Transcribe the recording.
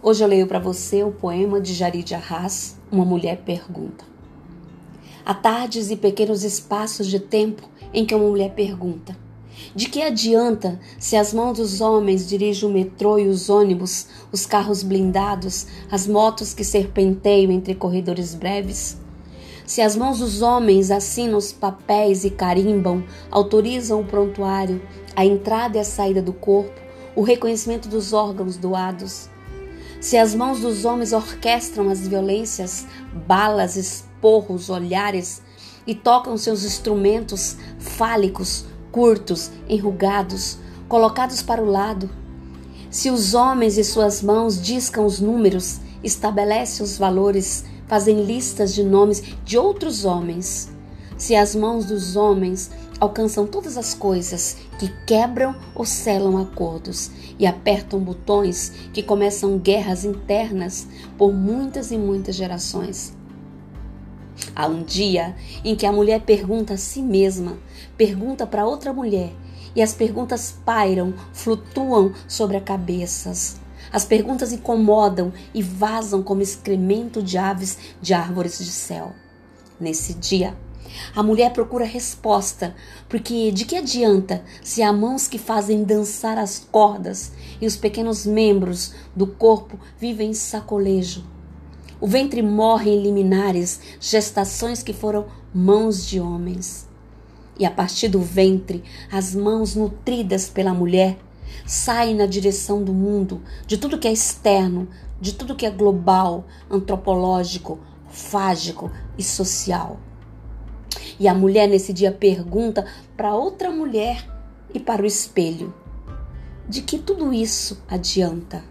Hoje eu leio para você o poema de Jarid Arras, Uma Mulher Pergunta. Há tardes e pequenos espaços de tempo em que uma mulher pergunta: De que adianta se as mãos dos homens dirigem o metrô e os ônibus, os carros blindados, as motos que serpenteiam entre corredores breves? Se as mãos dos homens assinam os papéis e carimbam, autorizam o prontuário, a entrada e a saída do corpo, o reconhecimento dos órgãos doados, se as mãos dos homens orquestram as violências, balas, esporros, olhares e tocam seus instrumentos fálicos, curtos, enrugados, colocados para o lado, se os homens e suas mãos discam os números, estabelecem os valores, fazem listas de nomes de outros homens, se as mãos dos homens alcançam todas as coisas que quebram ou selam acordos e apertam botões que começam guerras internas por muitas e muitas gerações. Há um dia em que a mulher pergunta a si mesma, pergunta para outra mulher, e as perguntas pairam, flutuam sobre a cabeças. As perguntas incomodam e vazam como excremento de aves de árvores de céu. Nesse dia, a mulher procura resposta, porque de que adianta se há mãos que fazem dançar as cordas e os pequenos membros do corpo vivem em sacolejo? O ventre morre em liminares, gestações que foram mãos de homens. E a partir do ventre, as mãos nutridas pela mulher saem na direção do mundo, de tudo que é externo, de tudo que é global, antropológico, fágico e social. E a mulher nesse dia pergunta para outra mulher e para o espelho: de que tudo isso adianta?